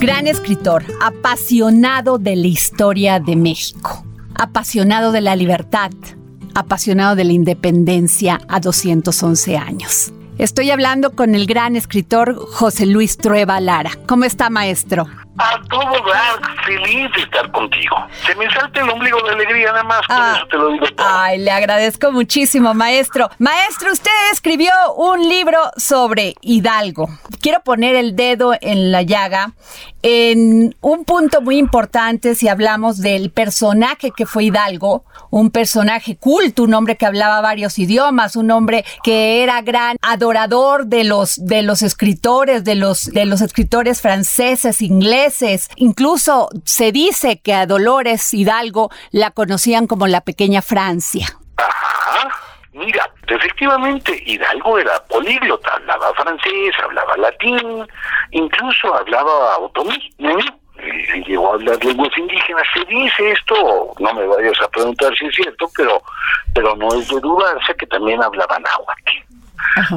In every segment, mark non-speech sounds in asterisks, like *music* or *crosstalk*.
Gran escritor, apasionado de la historia de México, apasionado de la libertad, apasionado de la independencia a 211 años. Estoy hablando con el gran escritor José Luis Trueba Lara. ¿Cómo está, maestro? A todo dar, feliz de estar contigo. Se me salta el ombligo de alegría nada más, por ah, eso te lo digo todo. Ay, le agradezco muchísimo, maestro. Maestro, usted escribió un libro sobre Hidalgo. Quiero poner el dedo en la llaga en un punto muy importante si hablamos del personaje que fue Hidalgo, un personaje culto, un hombre que hablaba varios idiomas, un hombre que era gran adorador de los de los escritores, de los de los escritores franceses, ingleses, incluso se dice que a Dolores Hidalgo la conocían como la pequeña Francia. Ajá. Mira, efectivamente Hidalgo era políglota, hablaba francés, hablaba latín, incluso hablaba otomí, ¿no? y llegó a hablar lenguas indígenas. Se dice esto, no me vayas a preguntar si es cierto, pero pero no es de dudarse que también hablaba náhuatl.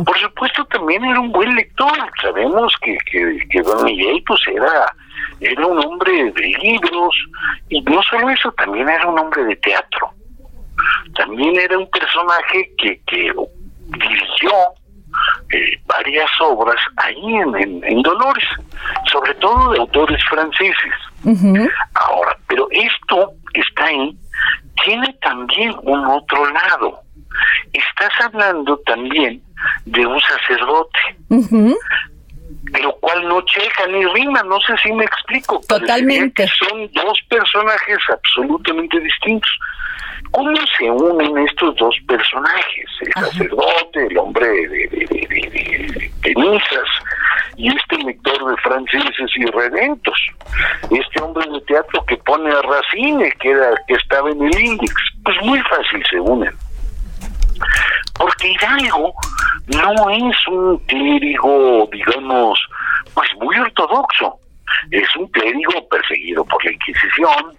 Por supuesto, también era un buen lector. Sabemos que, que, que Don Miguel pues era, era un hombre de libros y no solo eso, también era un hombre de teatro. También era un personaje que, que dirigió eh, varias obras ahí en, en, Dolores, sobre todo de autores franceses. Ahora, pero esto que está ahí tiene también un otro lado. Estás hablando también de un sacerdote, lo cual no checa ni rima, no sé si me explico. Totalmente. Son dos personajes absolutamente distintos. ¿Cómo se unen estos dos personajes? El sacerdote, el hombre de, de, misas, y este lector de franceses y redentos. Este hombre de teatro que pone a Racine, que, era, que estaba en el índice. Pues muy fácil se unen. Porque Hidalgo no es un clérigo, digamos, pues muy ortodoxo. Es un clérigo perseguido por la Inquisición,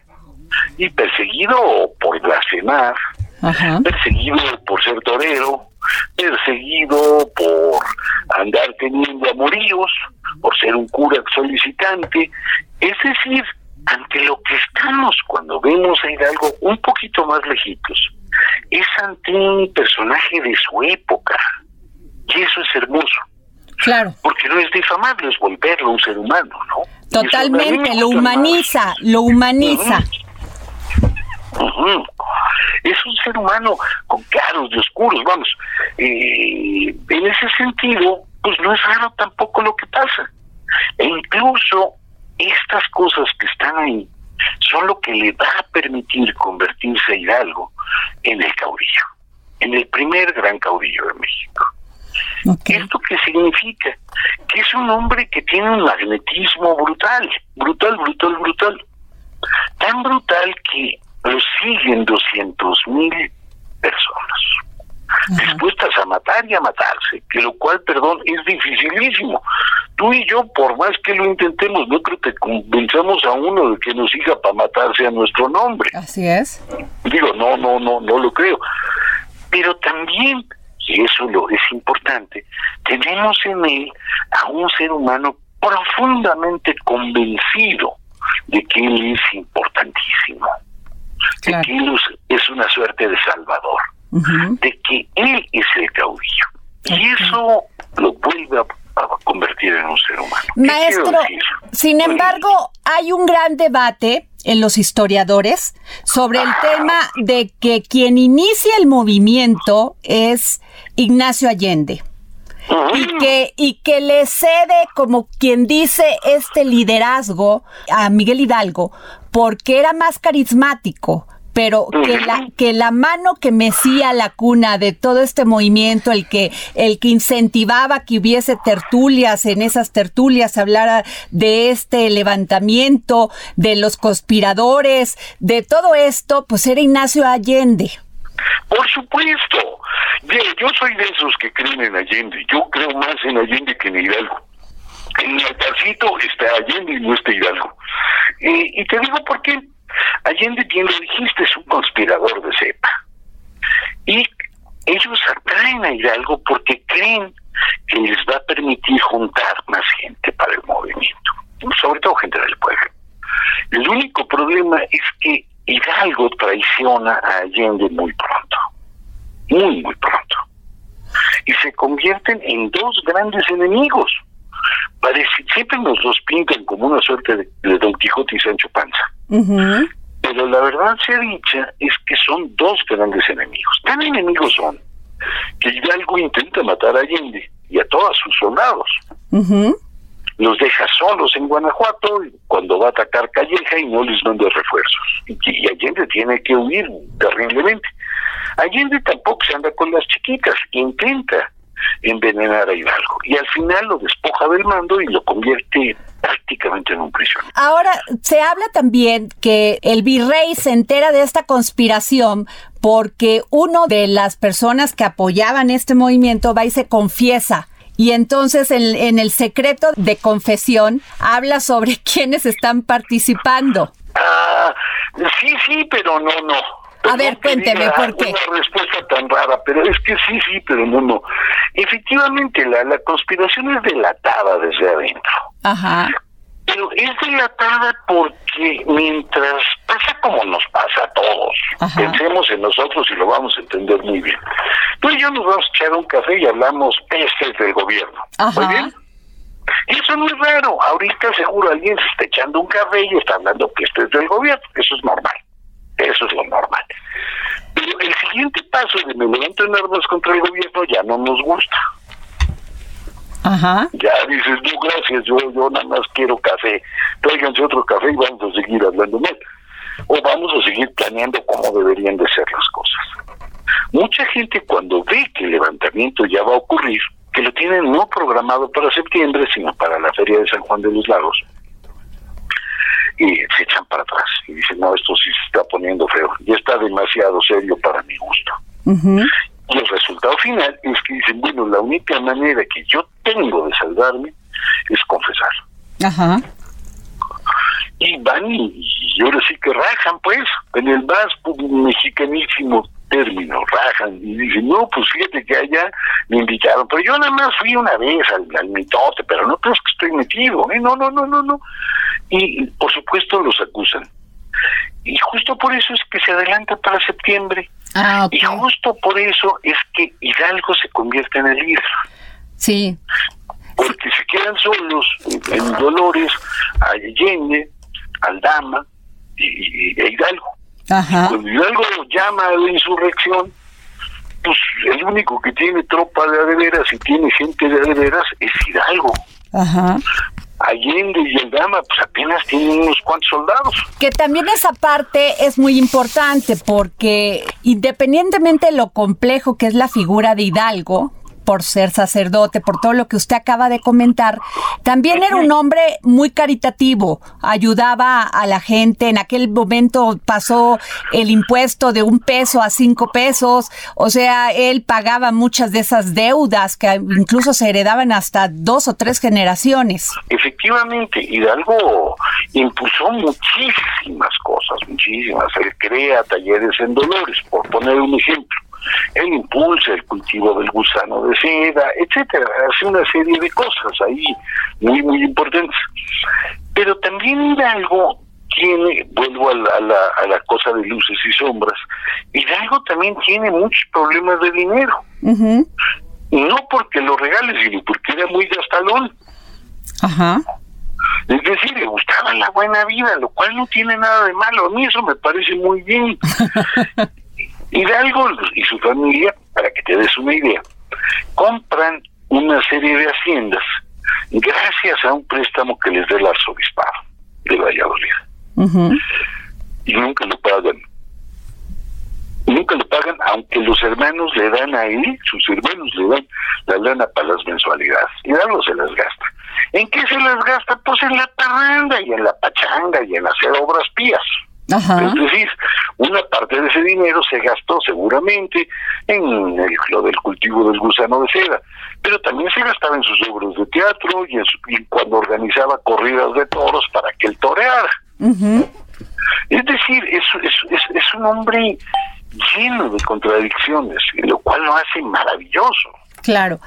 y perseguido por blasfemar, perseguido por ser torero, perseguido por andar teniendo amoríos, por ser un cura solicitante, es decir, ante lo que estamos cuando vemos a Hidalgo un poquito más lejitos, es ante un personaje de su época, y eso es hermoso. Claro. Porque no es difamarlo, es volverlo un ser humano, ¿no? Totalmente, lo humaniza, lo humaniza. Es un ser humano con claros y oscuros, vamos. Eh, en ese sentido, pues no es raro tampoco lo que pasa. E incluso estas cosas que están ahí son lo que le va a permitir convertirse a Hidalgo en el caudillo, en el primer gran caudillo de México. ¿Esto qué significa? Que es un hombre que tiene un magnetismo brutal, brutal, brutal, brutal. Tan brutal que lo siguen 200 mil personas dispuestas a matar y a matarse, que lo cual, perdón, es dificilísimo. Tú y yo, por más que lo intentemos, no creo que convenzamos a uno de que nos siga para matarse a nuestro nombre. Así es. Digo, no, no, no, no lo creo. Pero también, y eso lo es importante, tenemos en él a un ser humano profundamente convencido de que él es importantísimo de que es una suerte de salvador, de que él es el caudillo. Y eso lo vuelve a, convertir en un ser humano. Maestro, sin embargo, hay un gran debate en los historiadores sobre el tema de que quien inicia el movimiento es Ignacio Allende. Y que, y que le cede, como quien dice, este liderazgo a Miguel Hidalgo, porque era más carismático, pero que la, que la mano que mecía la cuna de todo este movimiento, el que, el que incentivaba que hubiese tertulias, en esas tertulias hablara de este levantamiento, de los conspiradores, de todo esto, pues era Ignacio Allende. Por supuesto. yo soy de esos que creen en Allende. Yo creo más en Allende que en Hidalgo. En altarcito está Allende y no está Hidalgo. y te digo por qué. Allende, bien lo dijiste, es un conspirador de cepa. Y ellos atraen a Hidalgo porque creen que les va a permitir juntar más gente para el movimiento. sobre todo gente del pueblo. El único problema es que Hidalgo traiciona a Allende muy pronto, muy, muy pronto. Y se convierten en dos grandes enemigos. Siempre nos los pintan como una suerte de, Don Quijote y Sancho Panza. Pero la verdad sea dicha es que son dos grandes enemigos. Tan enemigos son que Hidalgo intenta matar a Allende y a todos sus soldados. Los deja solos en Guanajuato cuando va a atacar Calleja y no les manda refuerzos. Y, Allende tiene que huir terriblemente. Allende tampoco se anda con las chiquitas, intenta envenenar a Hidalgo y al final lo despoja del mando y lo convierte prácticamente en un prisionero. Ahora, se habla también que el virrey se entera de esta conspiración porque uno de las personas que apoyaban este movimiento va y se confiesa. Y entonces en, el secreto de confesión habla sobre *laughs* quiénes están participando. Ah, sí, sí, pero no, no. A ver, cuénteme por qué. Una respuesta tan rara, pero es que sí, sí, pero no, no. Efectivamente, la, la conspiración es delatada desde adentro. Ajá. Pero es delatada porque mientras pasa como nos pasa a todos, pensemos en nosotros y lo vamos a entender muy bien. Tú y yo nos vamos a echar un café y hablamos pestes del gobierno. ¿Muy bien? Eso no es raro. Ahorita seguro alguien se está echando un café y está hablando pestes del gobierno. Eso es normal. Eso es lo normal. Pero el siguiente paso de me levanto en armas contra el gobierno ya no nos gusta. Ajá. Ya dices, no, gracias, yo, yo nada más quiero café. Tráiganse otro café y vamos a seguir hablando mal. O vamos a seguir planeando cómo deberían de ser las cosas. Mucha gente cuando ve que el levantamiento ya va a ocurrir, que lo tienen no programado para septiembre, sino para la feria de San Juan de los Lagos, y se echan para atrás y dicen, no, esto sí se está poniendo feo, ya está demasiado serio para mi gusto. Y el resultado final es que dicen, bueno, la única manera que yo tengo de salvarme es confesar. Ajá. Y van y, ahora sí que rajan, pues, en el más mexicanísimo término, rajan y dicen, no, pues fíjate que allá me invitaron, pero yo nada más fui una vez al, al mitote, pero no crees que estoy metido, ¿eh? no, no, no, no, no. Y por supuesto los acusan. Y justo por eso es que se adelanta para septiembre. Ah, Y justo por eso es que Hidalgo se convierte en el líder. Sí. Porque se quedan solos en Dolores, a Allende, Aldama y, y, Hidalgo. Ajá. Cuando Hidalgo llama a la insurrección, pues el único que tiene tropa de adeveras y tiene gente de adeveras es Hidalgo. Ajá. Allende y el Dama pues apenas tienen unos cuantos soldados. Que también esa parte es muy importante porque independientemente de lo complejo que es la figura de Hidalgo, por ser sacerdote, por todo lo que usted acaba de comentar, también era un hombre muy caritativo, ayudaba a la gente, en aquel momento pasó el impuesto de un peso a cinco pesos, o sea, él pagaba muchas de esas deudas que incluso se heredaban hasta dos o tres generaciones. Efectivamente, Hidalgo impuso muchísimas cosas, muchísimas. Él crea talleres en Dolores, por poner un ejemplo él impulsa el cultivo del gusano de seda, etcétera, hace una serie de cosas ahí muy, muy importantes. Pero también Hidalgo tiene, vuelvo a la, a la, cosa de luces y sombras, Hidalgo también tiene muchos problemas de dinero. No porque lo regale, sino porque era muy gastalón. Ajá. Es decir, le gustaba la buena vida, lo cual no tiene nada de malo. A mí eso me parece muy bien. *laughs* Hidalgo y su familia, para que te des una idea, compran una serie de haciendas gracias a un préstamo que les da el arzobispado de Valladolid. Y nunca lo pagan. Nunca lo pagan, aunque los hermanos le dan a él, sus hermanos le dan la lana para las mensualidades. Hidalgo se las gasta. ¿En qué se las gasta? Pues en la parranda y en la pachanga y en hacer obras pías. Es decir, una parte de ese dinero se gastó seguramente en el, lo del cultivo del gusano de seda, pero también se gastaba en sus obras de teatro y, en cuando organizaba corridas de toros para que él toreara. Es decir, es, es, es un hombre lleno de contradicciones, lo cual lo hace maravilloso. Claro.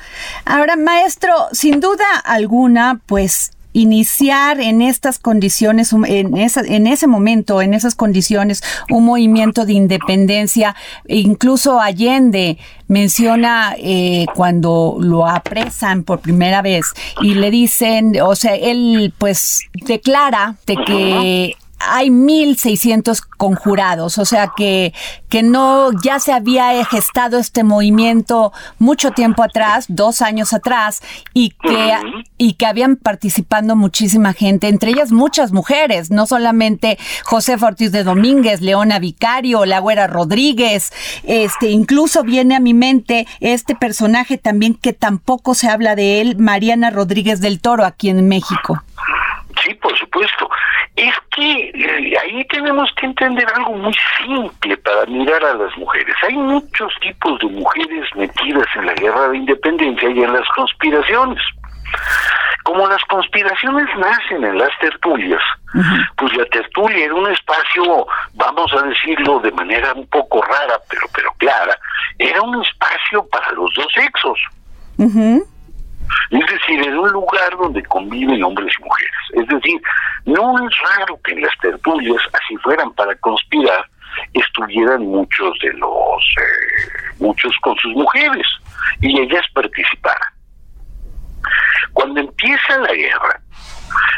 Ahora, maestro, sin duda alguna, pues iniciar en estas condiciones, en, esa, en ese momento, en esas condiciones, un movimiento de independencia, incluso Allende menciona eh, cuando lo apresan por primera vez y le dicen, o sea, él pues declara de que hay 1.600 conjurados, o sea que, que no, ya se había gestado este movimiento mucho tiempo atrás, dos años atrás, y que, y que habían participando muchísima gente, entre ellas muchas mujeres, no solamente José Ortiz de Domínguez, Leona Vicario, La Güera Rodríguez, este, incluso viene a mi mente este personaje también que tampoco se habla de él, Mariana Rodríguez del Toro, aquí en México. Sí, por supuesto. Es que eh, ahí tenemos que entender algo muy simple para mirar a las mujeres. Hay muchos tipos de mujeres metidas en la guerra de independencia y en las conspiraciones. Como las conspiraciones nacen en las tertulias, pues la tertulia era un espacio, vamos a decirlo de manera un poco rara, pero pero clara, era un espacio para los dos sexos. Es decir, en un lugar donde conviven hombres y mujeres. Es decir, no es raro que en las tertulias, así fueran para conspirar, estuvieran muchos de los, eh, muchos con sus mujeres y ellas participaran. Cuando empieza la guerra,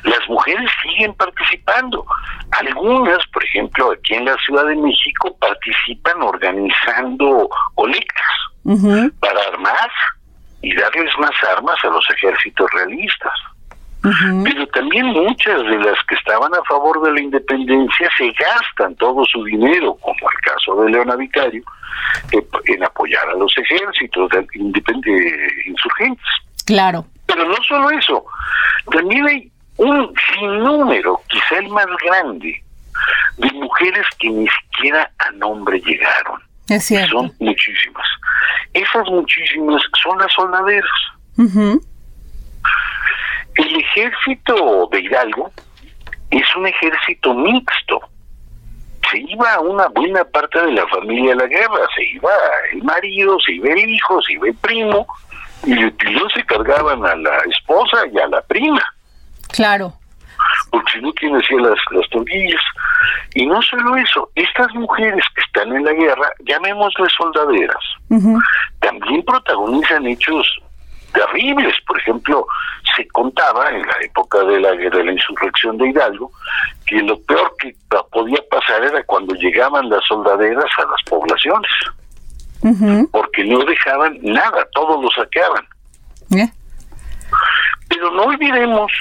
las mujeres siguen participando. Algunas, por ejemplo, aquí en la Ciudad de México, participan organizando colectas para armar y darles más armas a los ejércitos realistas. Pero también muchas de las que estaban a favor de la independencia se gastan todo su dinero, como el caso de Leona Vicario, en apoyar a los ejércitos de insurgentes. Claro. Pero no solo eso, también hay un sinnúmero, quizá el más grande, de mujeres que ni siquiera a nombre llegaron. Es cierto. Son muchísimas. Esas muchísimas son las soldaderas. El ejército de Hidalgo es un ejército mixto. Se iba una buena parte de la familia a la guerra, se iba el marido, se iba el hijo, se iba el primo, y los se cargaban a la esposa y a la prima. Claro. Porque si no, ¿quién hacía las, las tortillas? Y no solo eso, estas mujeres que están en la guerra, llamémosles soldaderas, también protagonizan hechos terribles. Por ejemplo, se contaba en la época de la de la insurrección de Hidalgo que lo peor que podía pasar era cuando llegaban las soldaderas a las poblaciones, porque no dejaban nada, todo lo saqueaban. Pero no olvidemos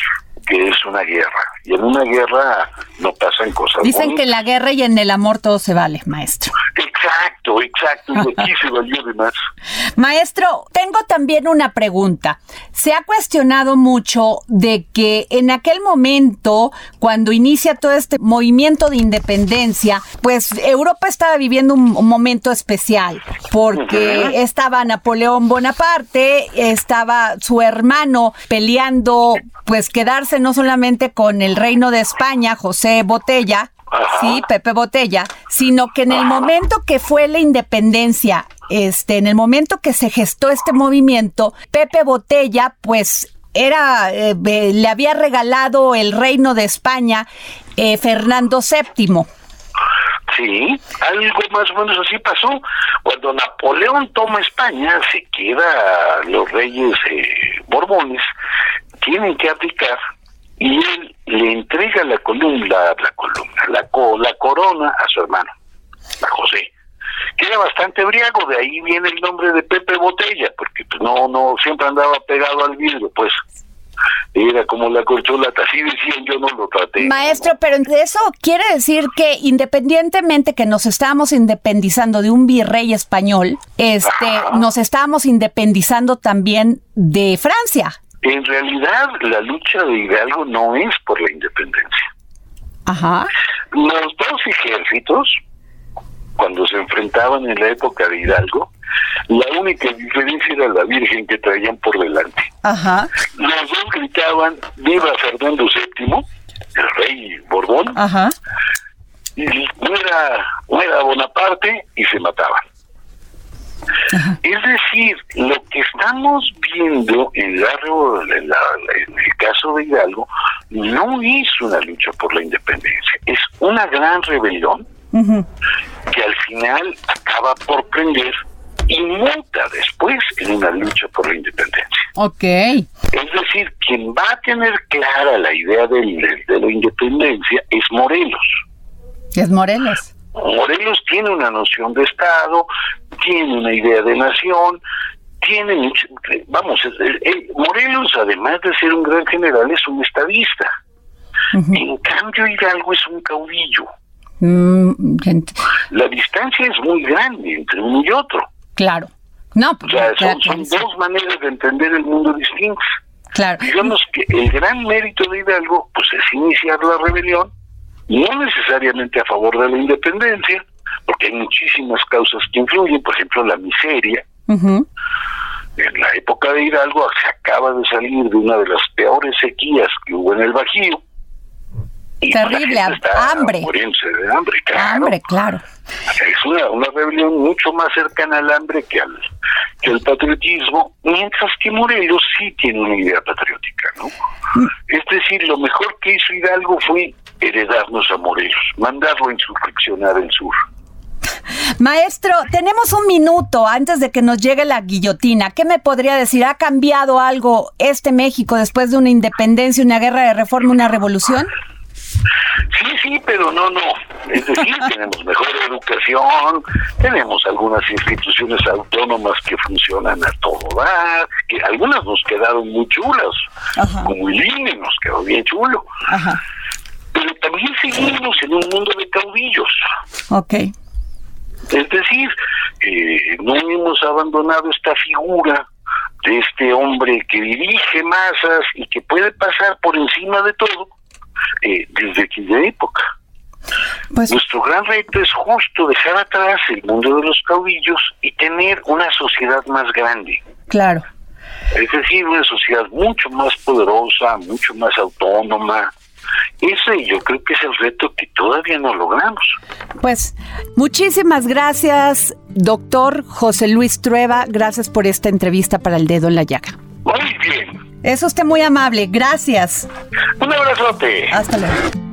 que es una guerra. Y en una guerra no pasan cosas. Dicen que en la guerra y en el amor todo se vale, maestro. Exacto, exacto. Y aquí se valió de más. *laughs* Maestro, tengo también una pregunta. Se ha cuestionado mucho de que en aquel momento, cuando inicia todo este movimiento de independencia, pues Europa estaba viviendo un, momento especial, porque estaba Napoleón Bonaparte, estaba su hermano peleando, pues quedarse no solamente con el reino de España, José Botella, sí, Pepe Botella, sino que en el momento que fue la independencia, este, en el momento que se gestó este movimiento, Pepe Botella, pues era, eh, le había regalado el reino de España eh, Fernando VII. Sí, algo más o menos así pasó. Cuando Napoleón toma España, se queda los reyes eh, borbones, tienen que abdicar y él le entrega la columna, la columna, la, la corona a su hermano, a José, que era bastante briago, de ahí viene el nombre de Pepe Botella, porque pues, no, no, siempre andaba pegado al vidrio, pues era como la corcholata, así decían, yo no lo traté. Maestro, pero eso quiere decir que independientemente que nos estábamos independizando de un virrey español, este, nos estábamos independizando también de Francia. En realidad, la lucha de Hidalgo no es por la independencia. Ajá. Los dos ejércitos, cuando se enfrentaban en la época de Hidalgo, la única diferencia era la Virgen que traían por delante. Ajá. Los dos gritaban, viva Fernando VII, el rey Borbón, Ajá. y muera, muera Bonaparte, y se mataban. Es decir, lo que estamos viendo en, la, en, el caso de Hidalgo no es una lucha por la independencia, es una gran rebelión que al final acaba por prender y muta después en una lucha por la independencia. Ok. Es decir, quien va a tener clara la idea de, de la independencia es Morelos. Es Morelos. Morelos tiene una noción de Estado, tiene una idea de nación, tiene vamos, Morelos además de ser un gran general es un estadista. En cambio Hidalgo es un caudillo. Mm, la distancia es muy grande entre uno y otro. Claro. No, pues, o sea, son, dos maneras de entender el mundo distintos. Claro. Digamos que el gran mérito de Hidalgo pues es iniciar la rebelión no necesariamente a favor de la independencia, porque hay muchísimas causas que influyen, por ejemplo, la miseria. En la época de Hidalgo se acaba de salir de una de las peores sequías que hubo en el Bajío. Terrible, hambre. de hambre, claro. Hambre, claro. Es una, una rebelión mucho más cercana al hambre que al, que al patriotismo, mientras que Morelos sí tiene una idea patriótica, ¿no? Mm. Es decir, lo mejor que hizo Hidalgo fue heredarnos a Morelos, mandarlo a insurreccionar el sur. Maestro, tenemos un minuto antes de que nos llegue la guillotina. ¿Qué me podría decir? ¿Ha cambiado algo este México después de una independencia, una guerra de reforma, una revolución? Sí, sí, pero no, no. Es decir, *laughs* tenemos mejor educación, tenemos algunas instituciones autónomas que funcionan a todo dar, que algunas nos quedaron muy chulas, como el INE nos quedó bien chulo. Ajá pero también seguimos en un mundo de caudillos. Ok. Es decir, eh, no hemos abandonado esta figura de este hombre que dirige masas y que puede pasar por encima de todo eh, desde aquella época. Pues, Nuestro gran reto es justo dejar atrás el mundo de los caudillos y tener una sociedad más grande. Claro. Es decir, una sociedad mucho más poderosa, mucho más autónoma, ese yo creo que es el reto que todavía no logramos. Pues muchísimas gracias, doctor José Luis Trueba. Gracias por esta entrevista para el dedo en la llaga. Muy bien. Es usted muy amable. Gracias. Un abrazote. Hasta luego.